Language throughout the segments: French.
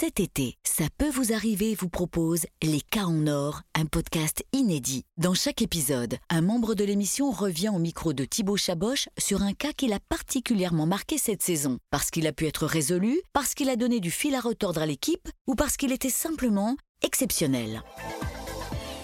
Cet été, ça peut vous arriver vous propose Les cas en or, un podcast inédit. Dans chaque épisode, un membre de l'émission revient au micro de Thibaut Chaboch sur un cas qu'il a particulièrement marqué cette saison, parce qu'il a pu être résolu, parce qu'il a donné du fil à retordre à l'équipe ou parce qu'il était simplement exceptionnel.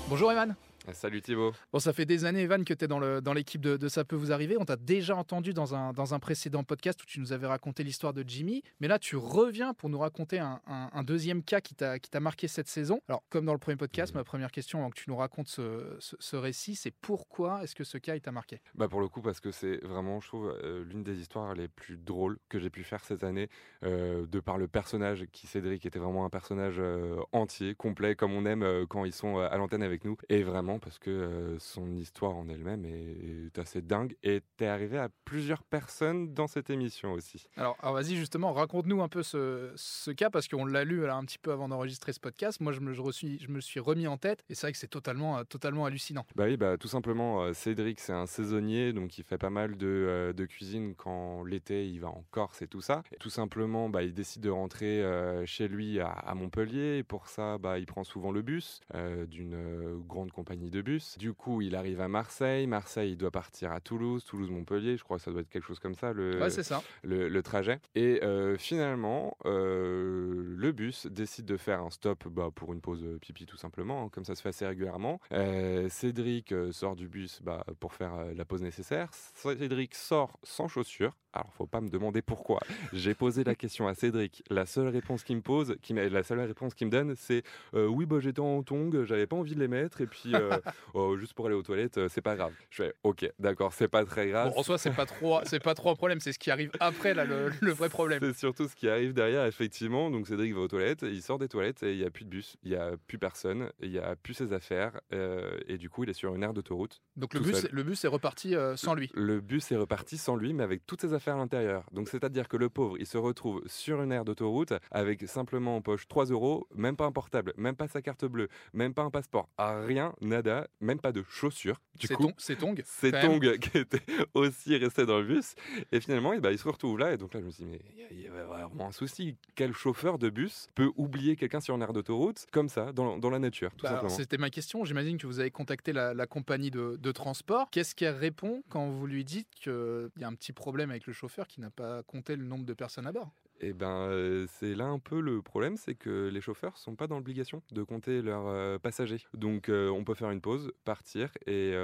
Bonjour Evan. Salut Thibaut. Bon, ça fait des années, Evan, que tu es dans l'équipe de, de, Ça peut vous arriver. On t'a déjà entendu dans un, dans un précédent podcast où tu nous avais raconté l'histoire de Jimmy. Mais là, tu reviens pour nous raconter un, un, deuxième cas qui t'a marqué cette saison. Alors, comme dans le premier podcast, ma première question avant que tu nous racontes ce, ce, récit, c'est pourquoi est-ce que ce cas t'a marqué? Bah Pour le coup, parce que c'est vraiment, je trouve, euh, l'une des histoires les plus drôles que j'ai pu faire cette année, euh, de par le personnage qui, Cédric, était vraiment un personnage euh, entier, complet, comme on aime quand ils sont à l'antenne avec nous. Et vraiment, parce que son histoire en elle-même est, assez dingue et t'es arrivé à plusieurs personnes dans cette émission aussi. Alors, vas-y justement, raconte-nous un peu ce, ce cas parce qu'on l'a lu un petit peu avant d'enregistrer ce podcast. Moi, je me, je, je me suis remis en tête et c'est vrai que c'est totalement, euh, totalement hallucinant. Bah oui, bah, tout simplement, euh, Cédric, c'est un saisonnier, donc il fait pas mal de, euh, de cuisine quand l'été il va en Corse et tout ça. Et tout simplement, bah, il décide de rentrer chez lui à, à, Montpellier et pour ça, bah, il prend souvent le bus d'une grande compagnie de bus. Du coup, il arrive à Marseille. Marseille, il doit partir à Toulouse. Toulouse-Montpellier, je crois que ça doit être quelque chose comme ça, le, ça. le, trajet. Et euh, finalement, euh, le bus décide de faire un stop bah, pour une pause pipi, tout simplement, hein, comme ça se fait assez régulièrement. Euh, Cédric sort du bus bah, pour faire la pause nécessaire. Cédric sort sans chaussures. Alors, faut pas me demander pourquoi. J'ai posé la question à Cédric. La seule réponse qu'il me pose, qui la seule réponse qu'il me donne, c'est oui, bah, j'étais en tongs, j'avais pas envie de les mettre, et puis oh, juste pour aller aux toilettes, euh, c'est pas grave. Je fais OK, d'accord, c'est pas très grave. Bon, en soi, c'est pas trop, c'est pas trop un problème, c'est ce qui arrive après là, le, vrai problème. C'est surtout ce qui arrive derrière, effectivement. Donc Cédric va aux toilettes, il sort des toilettes et il y a plus de bus, il y a plus personne, il y a plus ses affaires euh, et du coup, il est sur une aire d'autoroute. Donc le bus, le bus est reparti euh, sans lui. Le bus est reparti sans lui, mais avec toutes ses affaires à l'intérieur. Donc c'est-à-dire que le pauvre, il se retrouve sur une aire d'autoroute avec simplement en poche 3 euros, même pas un portable, même pas sa carte bleue, même pas un passeport, rien, nada, même pas de chaussures du coup, c'est Tong. C'est Tong qui était aussi resté dans le bus. Et finalement, et bah, il se retrouve là. Et donc là, je me suis dit, mais il y, a vraiment un souci. Quel chauffeur de bus peut oublier quelqu'un sur une aire d'autoroute comme ça, dans, dans la nature, tout bah, C'était ma question. J'imagine que vous avez contacté la, compagnie de, de transport. Qu'est-ce qu'elle répond quand vous lui dites qu'il y a un petit problème avec le chauffeur qui n'a pas compté le nombre de personnes à bord? Eh ben, euh, c'est là un peu le problème, c'est que les chauffeurs sont pas dans l'obligation de compter leurs euh, passagers. Donc, euh, on peut faire une pause, partir et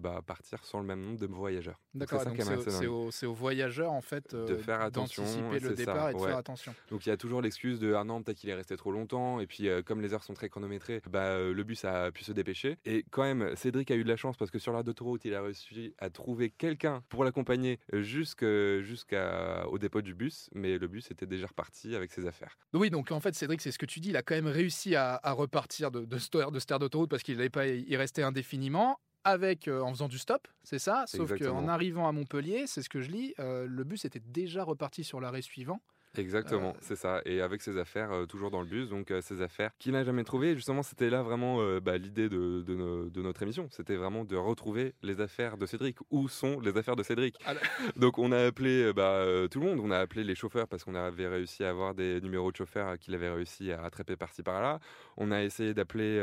bah, partir sans le même nombre de voyageurs. D'accord. c'est aux, voyageurs en fait de faire attention, d'anticiper le départ et de faire attention. Donc, il y a toujours l'excuse de ah non peut-être qu'il est resté trop longtemps et puis comme les heures sont très chronométrées, bah, le bus a pu se dépêcher. Et quand même, Cédric a eu de la chance parce que sur la d'autoroute, il a réussi à trouver quelqu'un pour l'accompagner jusqu'au dépôt du bus, mais le bus c'était déjà reparti avec ses affaires. Oui, donc en fait, Cédric, c'est ce que tu dis, il a quand même réussi à, repartir de, de, de, cette aire d'autoroute parce qu'il n'allait pas y rester indéfiniment avec euh, en faisant du stop, c'est ça? Sauf qu'en arrivant à Montpellier, c'est ce que je lis, euh, le bus était déjà reparti sur l'arrêt suivant. Exactement, euh, c'est ça. Et avec ses affaires, euh, toujours dans le bus, donc euh, ses affaires qu'il n'a jamais trouvées. justement, c'était là vraiment bah, l'idée de, de, notre émission. C'était vraiment de retrouver les affaires de Cédric. Où sont les affaires de Cédric? Ah, Donc on a appelé bah, tout le monde. On a appelé les chauffeurs parce qu'on avait réussi à avoir des numéros de chauffeurs qu'il avait réussi à rattraper par-ci par-là. On a essayé d'appeler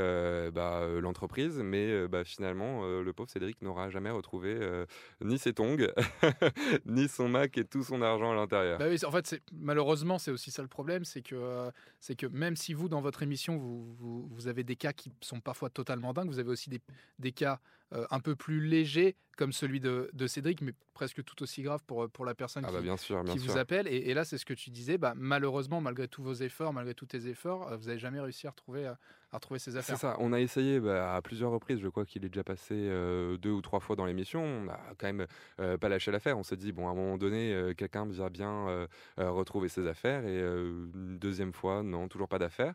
bah, l'entreprise, mais bah, finalement, le pauvre Cédric n'aura jamais retrouvé ni ses tongs, ni son Mac et tout son argent à l'intérieur. Bah oui, en fait, c'est malheureusement, c'est aussi ça le problème, c'est que, euh, c'est que même si vous, dans votre émission, vous, vous, avez des cas qui sont parfois totalement dingues, vous avez aussi des, des cas euh, un peu plus légers, comme celui de, de, Cédric, mais presque tout aussi grave pour, pour la personne ah qui, bah qui vous appelle. Et, là, c'est ce que tu disais, bah, malheureusement, malgré tous vos efforts, malgré tous tes efforts, euh, vous n'avez jamais réussi à retrouver, à, retrouver ces affaires. C'est ça, on a essayé bah, à plusieurs reprises, je crois qu'il est déjà passé deux ou trois fois dans l'émission, on n'a quand même pas lâché l'affaire, on s'est dit, bon, à un moment donné, quelqu'un va bien retrouver ses affaires, et une deuxième fois, non, toujours pas d'affaires.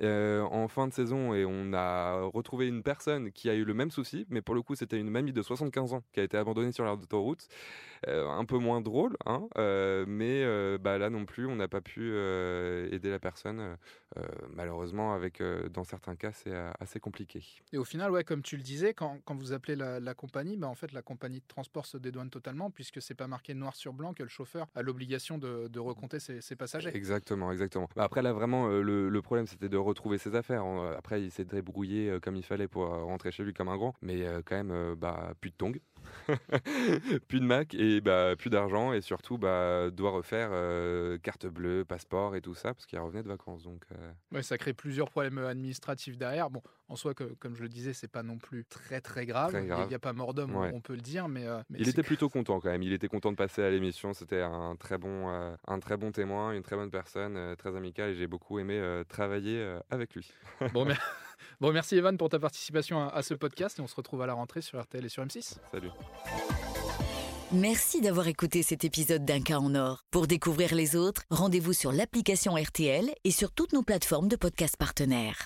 en fin de saison, et on a retrouvé une personne qui a eu le même souci, mais pour le coup, c'était une mamie de 75 ans qui a été abandonnée sur l'aire d'autoroute. Euh, un peu moins drôle, hein, euh, mais euh, bah, là non plus, on n'a pas pu aider la personne. malheureusement, avec dans certains cas, c'est assez compliqué. Et au final, ouais, comme tu le disais, quand, quand vous appelez la, compagnie, bah, en fait, la compagnie de transport se dédouane totalement puisque c'est pas marqué noir sur blanc que le chauffeur a l'obligation de, de, recompter ses, passagers. Exactement, exactement. Bah, après, là, vraiment, le, le problème, c'était de retrouver ses affaires. Après, il s'est débrouillé comme il fallait pour rentrer chez lui comme un grand, mais quand même, bah, plus de tongs. plus de Mac et bah, plus d'argent et surtout bah, doit refaire euh, carte bleue, passeport et tout ça parce qu'il revenait de vacances. Donc, euh. ouais, ça crée plusieurs problèmes euh, administratifs derrière. Bon, en soi, que, comme je le disais, c'est pas non plus très très grave. Il n'y a, pas mort d'homme, on peut le dire, mais, il était plutôt content quand même. Il était content de passer à l'émission. C'était un très bon, un très bon témoin, une très bonne personne, très amicale et j'ai beaucoup aimé travailler avec lui. bon, mais... Bon, merci Evan pour ta participation à, ce podcast et on se retrouve à la rentrée sur RTL et sur M6. Salut. Merci d'avoir écouté cet épisode d'Un cas en or. Pour découvrir les autres, rendez-vous sur l'application RTL et sur toutes nos plateformes de podcasts partenaires.